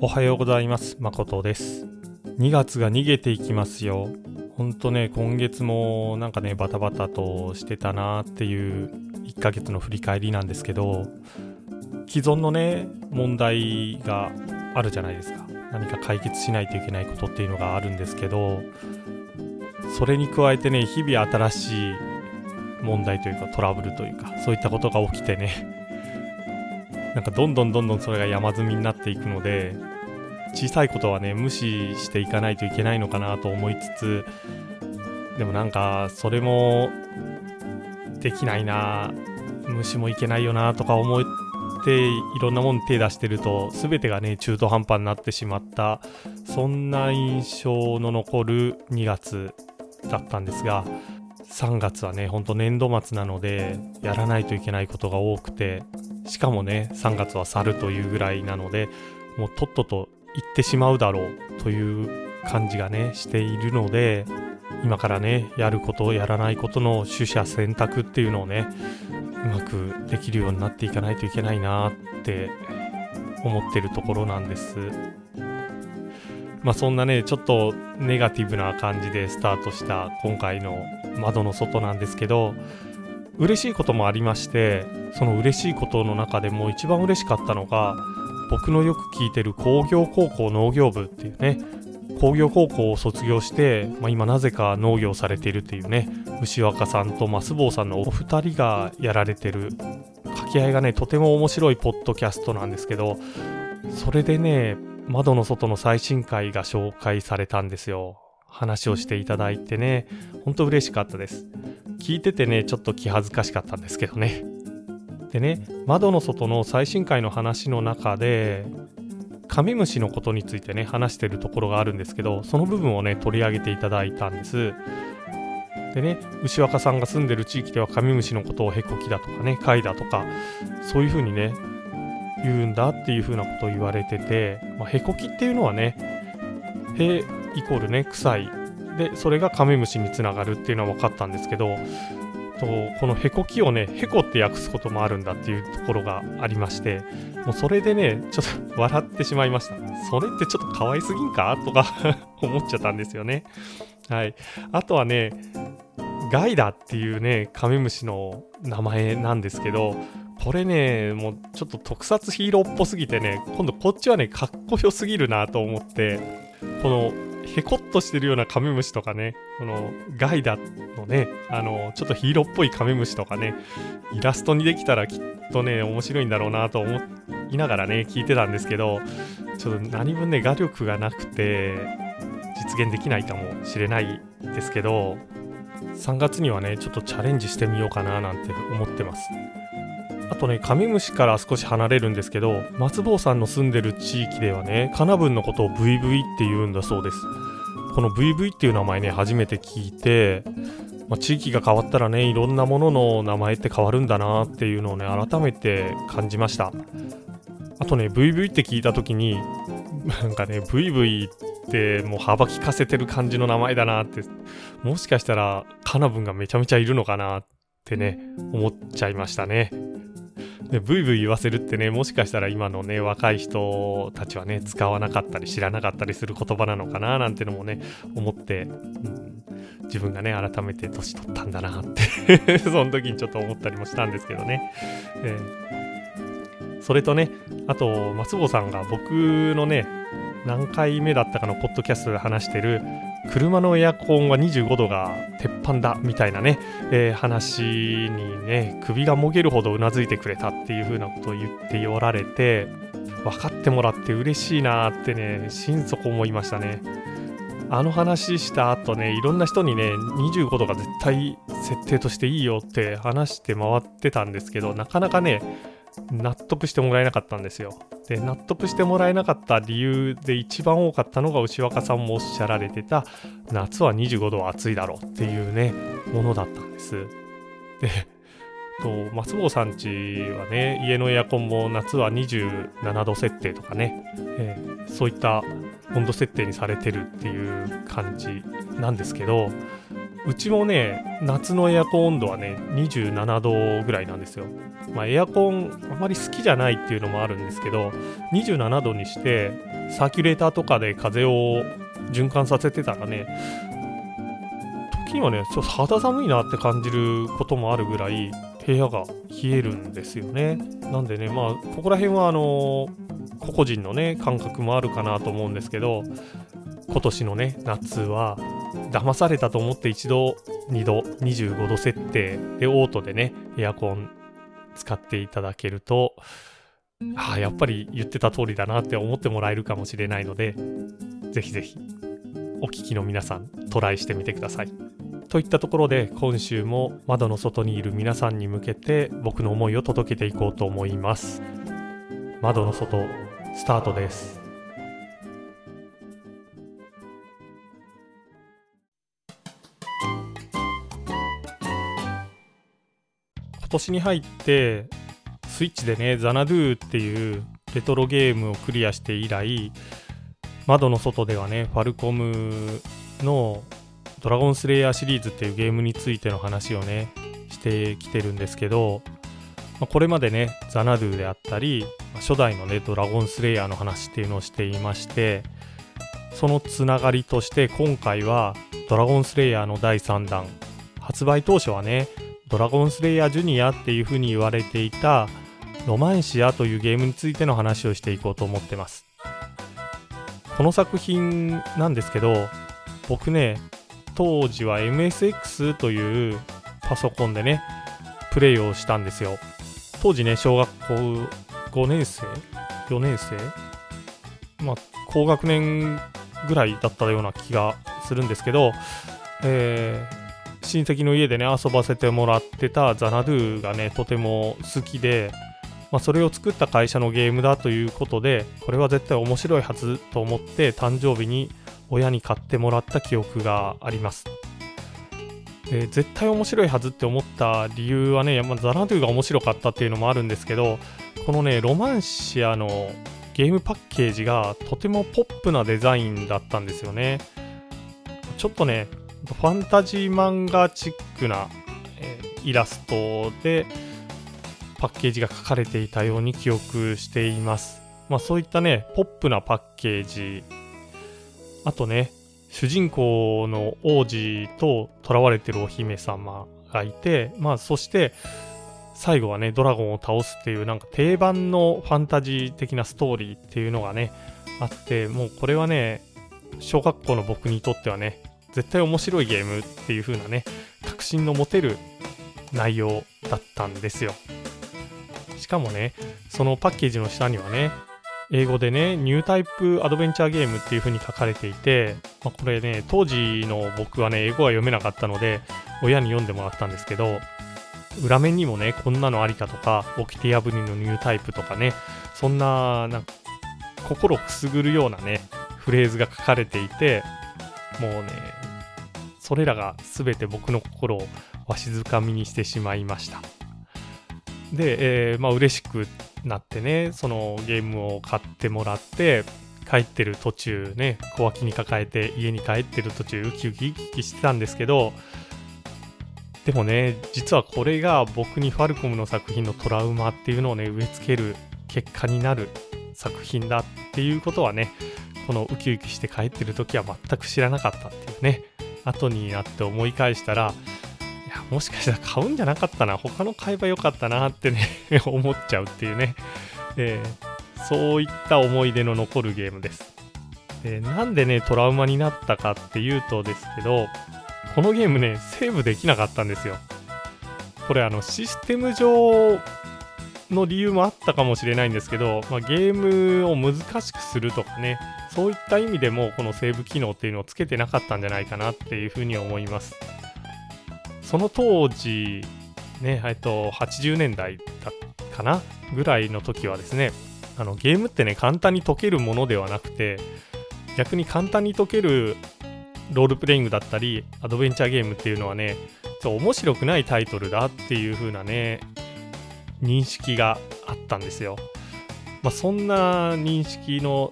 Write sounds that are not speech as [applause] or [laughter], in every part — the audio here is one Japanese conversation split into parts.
おはようございます。誠です。2月が逃げていきますよ。ほんとね今月もなんかねバタバタとしてたなっていう1ヶ月の振り返りなんですけど既存のね問題があるじゃないですか。何か解決しないといけないことっていうのがあるんですけどそれに加えてね日々新しい問題というかトラブルというかそういったことが起きてねなんかどんどんどんどんそれが山積みになっていくので小さいことはね無視していかないといけないのかなと思いつつでもなんかそれもできないな無視もいけないよなとか思っていろんなもん手出してると全てがね中途半端になってしまったそんな印象の残る2月だったんですが3月はねほんと年度末なのでやらないといけないことが多くてしかもね3月は去るというぐらいなのでもうとっとと行ってしまうだろうという感じがねしているので今からねやることやらないことの取捨選択っていうのをねうまくできるようになっていかないといけないなって思ってるところなんです。まあそんなねちょっとネガティブな感じでスタートした今回の窓の外なんですけど嬉しいこともありましてその嬉しいことの中でも一番嬉しかったのが僕のよく聞いてる工業高校農業部っていうね工業高校を卒業して、まあ、今なぜか農業されているっていうね牛若さんとマスボウさんのお二人がやられてる掛け合いがねとても面白いポッドキャストなんですけどそれでね窓の外の最新回が紹介されたんですよ。話をしていただいてねほんと嬉しかったです。聞いててねちょっと気恥ずかしかったんですけどね。でね窓の外の最新回の話の中でカメムシのことについてね話してるところがあるんですけどその部分をね取り上げていただいたんです。でね牛若さんが住んでる地域ではカメムシのことをヘコキだとかね貝だとかそういう風にね言うんだっていう風なことを言われてて、まあ、ヘコキっていうのはねへイコールね臭い。でそれがカメムシにつながるっていうのは分かったんですけどとこのへこきをねへこって訳すこともあるんだっていうところがありましてもうそれでねちょっと [laughs] 笑ってしまいました。それってちょっと可愛すぎんか？とか [laughs] 思っちゃったんですよね。はい。あとはねガイダっていうねカメムシの名前なんですけどこれねもうちょっと特撮ヒーローっぽすぎてね今度こっちはねかっこよすぎるなと思ってこのへこっとしてるようなカメムシとかね、このガイダのね、あの、ちょっとヒーローっぽいカメムシとかね、イラストにできたらきっとね、面白いんだろうなと思いながらね、聞いてたんですけど、ちょっと何分ね、画力がなくて、実現できないかもしれないですけど、3月にはね、ちょっとチャレンジしてみようかななんて思ってます。あとね、カメムシから少し離れるんですけど、松坊さんの住んでる地域ではね、カナブンのことを VV って言うんだそうです。この VV っていう名前ね、初めて聞いて、まあ、地域が変わったらね、いろんなものの名前って変わるんだなっていうのをね、改めて感じました。あとね、VV って聞いた時に、なんかね、VV ってもう幅利かせてる感じの名前だなって、もしかしたらカナブンがめちゃめちゃいるのかなってね、思っちゃいましたね。でブイブイ言わせるってねもしかしたら今のね若い人たちはね使わなかったり知らなかったりする言葉なのかななんてのもね思って、うん、自分がね改めて年取ったんだなって [laughs] その時にちょっと思ったりもしたんですけどね、えー、それとねあと松坊さんが僕のね何回目だったかのポッドキャストで話してる車のエアコンは25度が鉄板だみたいなね、えー、話にね首がもげるほどうなずいてくれたっていう風なことを言っておられて分かってもらって嬉しいなってね心底思いましたね。あの話した後ねいろんな人にね25度が絶対設定としていいよって話して回ってたんですけどなかなかね納得してもらえなかったんですよ。で納得してもらえなかった理由で一番多かったのが牛若さんもおっしゃられてた夏は25度は暑いだろうっていうねものだったんです。でと松坊さんちはね家のエアコンも夏は27度設定とかね、えー、そういった温度設定にされてるっていう感じなんですけどうちもね、夏のエアコン温度はね、27度ぐらいなんですよ。まあ、エアコンあまり好きじゃないっていうのもあるんですけど、27度にして、サーキュレーターとかで風を循環させてたらね、時にはね、ちょっと肌寒いなって感じることもあるぐらい、部屋が冷えるんですよね。なんでね、まあ、ここら辺はあの個々人のね、感覚もあるかなと思うんですけど、今年のね、夏は、騙されたと思って一度、2度、25度設定でオートでね、エアコン使っていただけると、ああ、やっぱり言ってた通りだなって思ってもらえるかもしれないので、ぜひぜひ、お聞きの皆さん、トライしてみてください。といったところで、今週も窓の外にいる皆さんに向けて、僕の思いを届けていこうと思います。窓の外、スタートです。年に入ってスイッチでねザナドゥっていうレトロゲームをクリアして以来窓の外ではねファルコムのドラゴンスレイヤーシリーズっていうゲームについての話をねしてきてるんですけど、まあ、これまでねザナドゥであったり初代のねドラゴンスレイヤーの話っていうのをしていましてそのつながりとして今回はドラゴンスレイヤーの第3弾発売当初はねドラゴンスレイヤージュニアっていう風に言われていたロマンシアというゲームについての話をしていこうと思ってます。この作品なんですけど、僕ね、当時は MSX というパソコンでね、プレイをしたんですよ。当時ね、小学校5年生 ?4 年生？まあ、高学年ぐらいだったような気がするんですけど、えー、親戚の家でね遊ばせてもらってたザナドゥがねとても好きで、まあ、それを作った会社のゲームだということでこれは絶対面白いはずと思って誕生日に親に買ってもらった記憶があります。で絶対面白いはずって思った理由はね、まあ、ザナドゥが面白かったっていうのもあるんですけどこのねロマンシアのゲームパッケージがとてもポップなデザインだったんですよね。ちょっとねファンタジー漫画チックな、えー、イラストでパッケージが書かれていたように記憶しています。まあそういったね、ポップなパッケージ、あとね、主人公の王子と囚われてるお姫様がいて、まあそして最後はね、ドラゴンを倒すっていうなんか定番のファンタジー的なストーリーっていうのがね、あって、もうこれはね、小学校の僕にとってはね、絶対面白いゲームっていう風なね、確信の持てる内容だったんですよ。しかもね、そのパッケージの下にはね、英語でね、ニュータイプアドベンチャーゲームっていう風に書かれていて、まあ、これね、当時の僕はね、英語は読めなかったので、親に読んでもらったんですけど、裏面にもね、こんなのありかとか、オキティアブリのニュータイプとかね、そんな、なんか、心くすぐるようなね、フレーズが書かれていて、もうね、それらが全て僕の心をわしづかみにしてしまいました。で、えー、まあ嬉しくなってね、そのゲームを買ってもらって、帰ってる途中ね、小脇に抱えて家に帰ってる途中ウキウキウキウキしてたんですけど、でもね、実はこれが僕にファルコムの作品のトラウマっていうのをね、植え付ける結果になる作品だっていうことはね、このウキウキして帰ってる時は全く知らなかったっていうね、後になって思い返したら、いや、もしかしたら買うんじゃなかったな、他の買えばよかったなってね [laughs] 思っちゃうっていうね、えー、そういった思い出の残るゲームです。でなんでね、トラウマになったかっていうとですけど、このゲームね、セーブできなかったんですよ。これあのシステム上の理由もあったかもしれないんですけど、まあ、ゲームを難しくするとかね、そういった意味でもこのセーブ機能っていうのをつけてなかったんじゃないかなっていうふうに思います。その当時、ね、えっと、80年代だかなぐらいの時はですね、あのゲームってね、簡単に解けるものではなくて、逆に簡単に解けるロールプレイングだったり、アドベンチャーゲームっていうのはね、ちょ面白くないタイトルだっていう風なね、認識があったんですよ。まあ、そんな認識の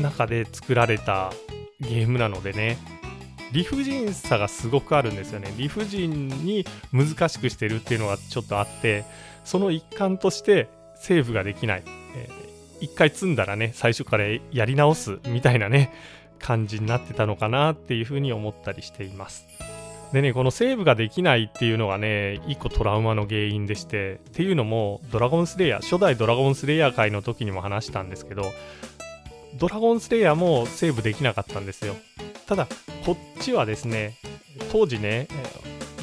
中で作られたゲームなのでね、理不尽さがすごくあるんですよね。理不尽に難しくしてるっていうのがちょっとあってその一環としてセーブができない、えー、一回積んだらね最初からやり直すみたいなね感じになってたのかなっていうふうに思ったりしています。でね、このセーブができないっていうのがね、一個トラウマの原因でして、っていうのも、ドラゴンスレイヤー、初代ドラゴンスレイヤー界の時にも話したんですけど、ドラゴンスレイヤーもセーブできなかったんですよ。ただ、こっちはですね、当時ね、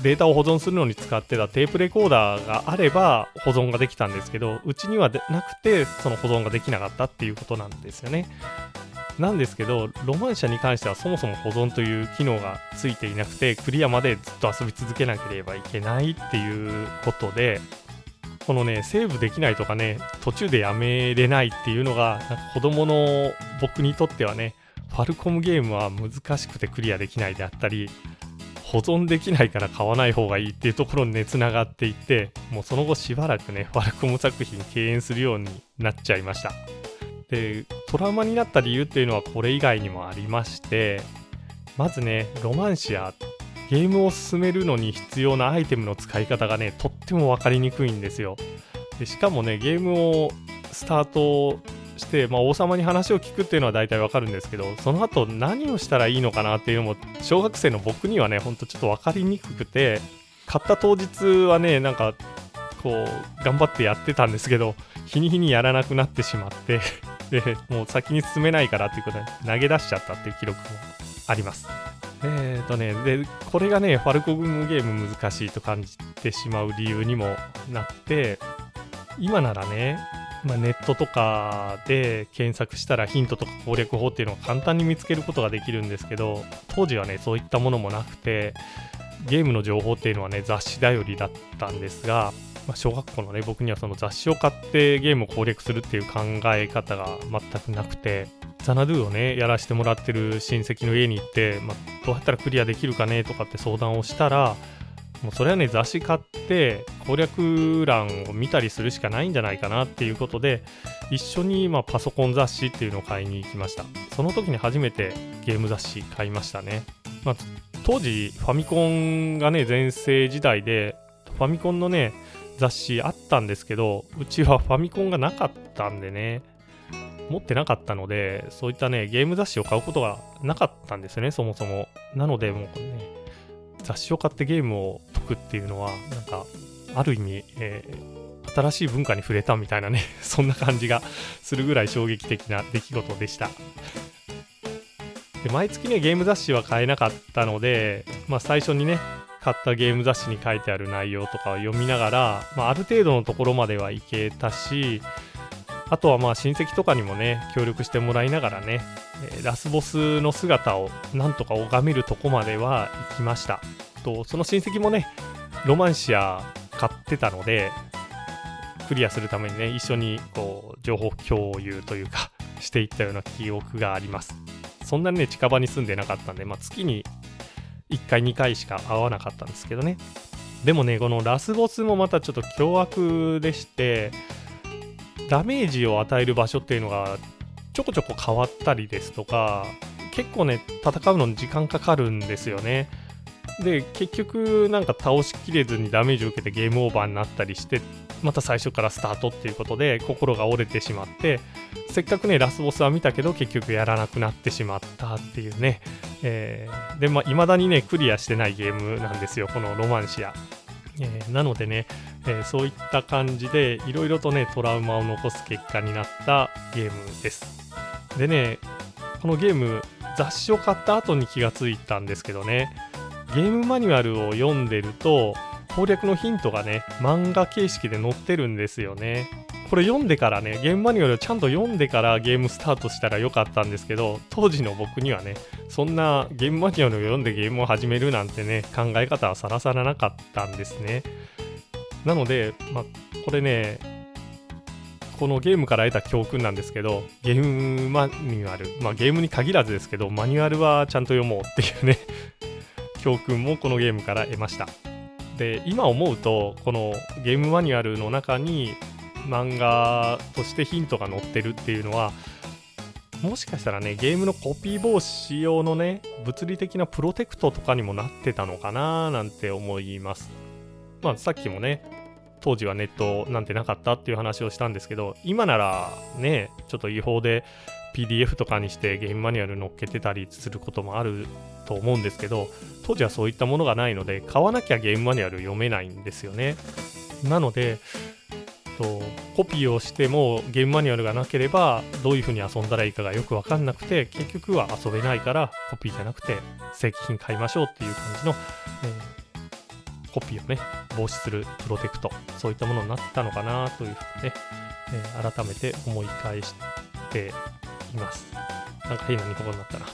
データを保存するのに使ってたテープレコーダーがあれば保存ができたんですけど、うちにはなくてその保存ができなかったっていうことなんですよね。なんですけど、ロマン社に関してはそもそも保存という機能がついていなくて、クリアまでずっと遊び続けなければいけないっていうことで、このね、セーブできないとかね、途中でやめれないっていうのが、なんか子供の僕にとってはね、ファルコムゲームは難しくてクリアできないであったり、保存できないから買わない方がいいっていうところにね、つながっていって、もうその後しばらくね、ファルコム作品敬遠するようになっちゃいました。でトラウマになった理由っていうのはこれ以外にもありましてまずねロマンシアっゲームを進めるのに必要なアイテムの使い方がねとっても分かりにくいんですよでしかもねゲームをスタートして、まあ、王様に話を聞くっていうのは大体わかるんですけどその後何をしたらいいのかなっていうのも小学生の僕にはねほんとちょっと分かりにくくて買った当日はねなんかこう頑張ってやってたんですけど日に日にやらなくなってしまってで、もう先に進めないからっていうことで投げ出しちゃったっていう記録もあります。えっ、ー、とね、で、これがね、ファルコムゲーム難しいと感じてしまう理由にもなって、今ならね、まあ、ネットとかで検索したらヒントとか攻略法っていうのを簡単に見つけることができるんですけど、当時はね、そういったものもなくて、ゲームの情報っていうのはね、雑誌頼りだったんですが、まあ、小学校のね、僕にはその雑誌を買ってゲームを攻略するっていう考え方が全くなくて、ザナドゥをね、やらせてもらってる親戚の家に行って、まあ、どうやったらクリアできるかねとかって相談をしたら、もうそれはね、雑誌買って攻略欄を見たりするしかないんじゃないかなっていうことで、一緒にまパソコン雑誌っていうのを買いに行きました。その時に初めてゲーム雑誌買いましたね。まあ、当時、ファミコンがね、全盛時代で、ファミコンのね、雑誌あったんですけど、うちはファミコンがなかったんでね、持ってなかったので、そういったね、ゲーム雑誌を買うことがなかったんですね、そもそも。なので、もうね、雑誌を買ってゲームを解くっていうのは、なんか、ある意味、えー、新しい文化に触れたみたいなね、[laughs] そんな感じがするぐらい衝撃的な出来事でした。で毎月ね、ゲーム雑誌は買えなかったので、まあ最初にね、買ったゲーム雑誌に書いてある内容とかを読みながら、まあ、ある程度のところまではいけたしあとはまあ親戚とかにもね協力してもらいながらね、えラスボスの姿をなんとか拝めるとこまでは行きました。とその親戚もねロマンシア買ってたのでクリアするためにね一緒にこう情報共有というかしていったような記憶があります。そんなにね近場に住んでなかったんで、まあ、月に1回2回しか会わなかったんですけどね。でもねこのラスボスもまたちょっと凶悪でしてダメージを与える場所っていうのがちょこちょこ変わったりですとか結構ね戦うのに時間かかるんですよね。で結局なんか倒しきれずにダメージを受けてゲームオーバーになったりしてまた最初からスタートっていうことで心が折れてしまってせっかくねラスボスは見たけど結局やらなくなってしまったっていうね、えー、でまあ未だにねクリアしてないゲームなんですよこのロマンシア、えー、なのでね、えー、そういった感じでいろいろとねトラウマを残す結果になったゲームです。でねこのゲーム雑誌を買った後に気がついたんですけどねゲームマニュアルを読んでると攻略のヒントがね漫画形式で載ってるんですよね。これ読んでからねゲームマニュアルをちゃんと読んでからゲームスタートしたらよかったんですけど当時の僕にはねそんなゲームマニュアルを読んでゲームを始めるなんてね考え方はさらさらなかったんですね。なので、ま、これねこのゲームから得た教訓なんですけどゲームマニュアルまあゲームに限らずですけどマニュアルはちゃんと読もうっていうね教訓もこのゲームから得ました。で今思うとこのゲームマニュアルの中に漫画としてヒントが載ってるっていうのはもしかしたらねゲームのコピー防止用のね物理的なプロテクトとかにもなってたのかななんて思います。まあさっきもね当時はネットなんてなかったっていう話をしたんですけど今ならねちょっと違法で PDF とかにしてゲームマニュアル載っけてたりすることもあると思うんですけど当時はそういったものがないので買わなきゃゲームマニュアル読めないんですよね。なのでとコピーをしてもゲームマニュアルがなければどういう風に遊んだらいいかがよく分かんなくて結局は遊べないからコピーじゃなくて正規品買いましょうっていう感じの、えー、コピーをね防止するプロテクトそういったものになったのかなというふうにね、えー、改めて思い返しています。なんか変な日本語になったな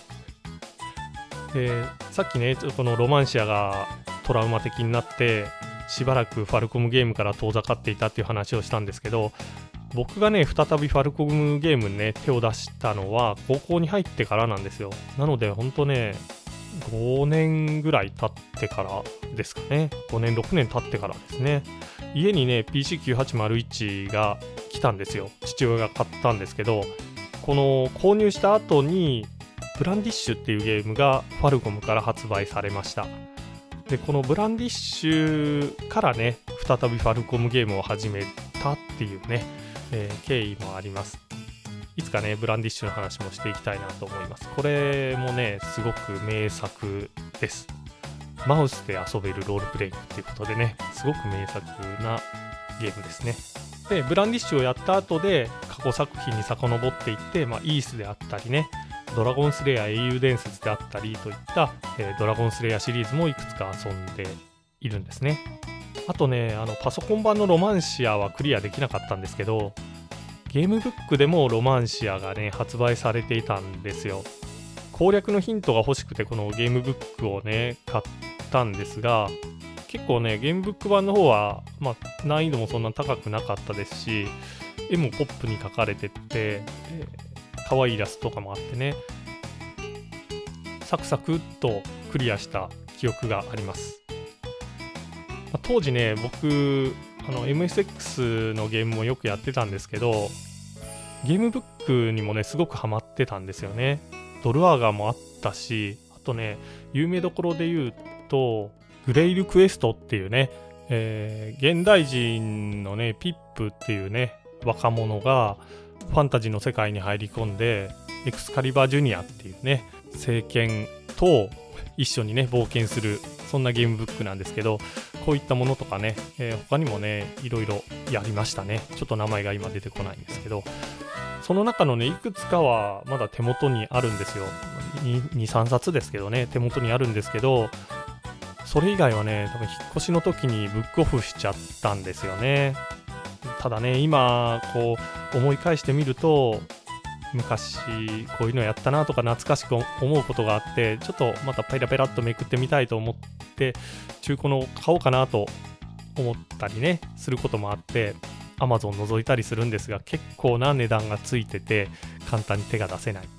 でさっきねこのロマンシアがトラウマ的になってしばらくファルコムゲームから遠ざかっていたっていう話をしたんですけど僕がね再びファルコムゲームにね手を出したのは高校に入ってからなんですよ。なのでほんとね5年ぐらい経ってからですかね。5年6年経ってからですね。家にね PC9801 が来たんですよ。父親が買ったんですけどこの購入した後にブランディッシュっていうゲームがファルコムから発売されました。でこのブランディッシュからね再びファルコムゲームを始めたっていうね、えー、経緯もあります。いつかねブランディッシュの話もしていきたいなと思います。これもねすごく名作です。マウスで遊べるロールプレイングっていうことでねすごく名作なゲームですね。でブランディッシュをやった後で過去作品に遡っていって、まあ、イースであったりねドラゴンスレイヤー英雄伝説であったりといった、えー、ドラゴンスレイヤーシリーズもいくつか遊んでいるんですね。あとね、あのパソコン版のロマンシアはクリアできなかったんですけど、ゲームブックでもロマンシアがね、発売されていたんですよ。攻略のヒントが欲しくて、このゲームブックをね、買ったんですが、結構ね、ゲームブック版の方は、まあ、難易度もそんな高くなかったですし、絵もポップに描かれてって、可愛いイラストとかもあってね。サクサクっとクリアした記憶があります、まあ、当時ね僕あの MSX のゲームもよくやってたんですけどゲームブックにもねすごくハマってたんですよね。ドルアーガーもあったしあとね有名どころで言うとグレイルクエストっていうね、えー、現代人のねピップっていうね若者がファンタジーの世界に入り込んでエクスカリバージュニアっていうね政権と一緒にね冒険するそんなゲームブックなんですけどこういったものとかね、えー、他にもねいろいろやりましたね。ちょっと名前が今出てこないんですけど。その中のねいくつかはまだ手元にあるんですよ。23冊ですけどね手元にあるんですけどそれ以外はね多分引っ越しの時にブックオフしちゃったんですよね。ただね今こう思い返してみると昔こういうのやったなとか懐かしく思うことがあってちょっとまたペラペラっとめくってみたいと思って中古の買おうかなと思ったりねすることもあって Amazon 覗いたりするんですが結構な値段がついてて簡単に手が出せない。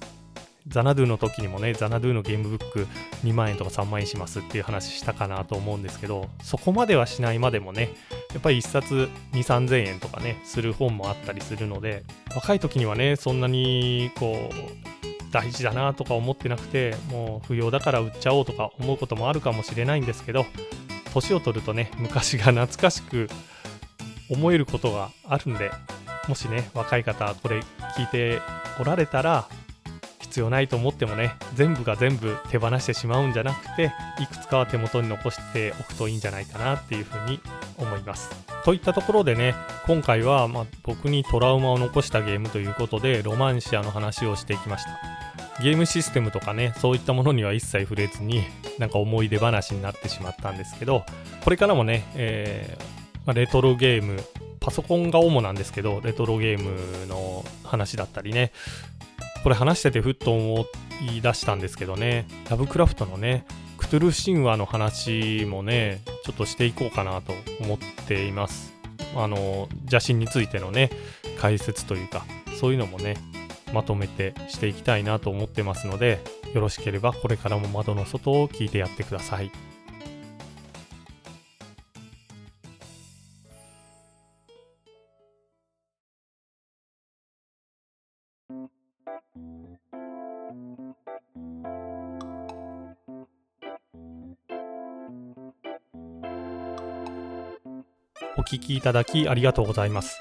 ザナドゥの時にもね、ザナドゥのゲームブック2万円とか3万円しますっていう話したかなと思うんですけど、そこまではしないまでもね、やっぱり1冊2、3000円とかね、する本もあったりするので、若い時にはね、そんなにこう、大事だなとか思ってなくて、もう不要だから売っちゃおうとか思うこともあるかもしれないんですけど、年を取るとね、昔が懐かしく思えることがあるんで、もしね、若い方、これ聞いておられたら、必要ないと思ってもね全部が全部手放してしまうんじゃなくていくつかは手元に残しておくといいんじゃないかなっていうふうに思います。といったところでね今回はま僕にトラウマを残したゲームということでロマンシアの話をしていきました。ゲームシステムとかねそういったものには一切触れずになんか思い出話になってしまったんですけどこれからもね、えー、ま、レトロゲームパソコンが主なんですけどレトロゲームの話だったりねこれ話しててふっと思い出したんですけどね、ラブクラフトのね、クトゥルフ神話の話もね、ちょっとしていこうかなと思っています。あの、邪神についてのね、解説というか、そういうのもね、まとめてしていきたいなと思ってますので、よろしければこれからも窓の外を聞いてやってください。お聞きいただきありがとうございます。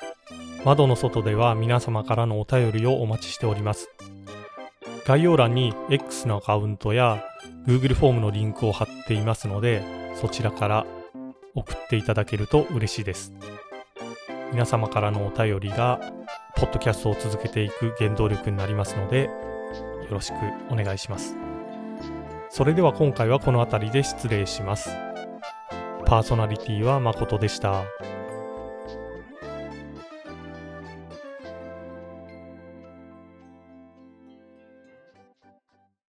窓の外では皆様からのお便りをお待ちしております。概要欄に X のアカウントや Google フォームのリンクを貼っていますので、そちらから送っていただけると嬉しいです。皆様からのお便りが、ポッドキャストを続けていく原動力になりますので、よろしくお願いします。それでは今回はこの辺りで失礼します。パーソナリティは誠でした。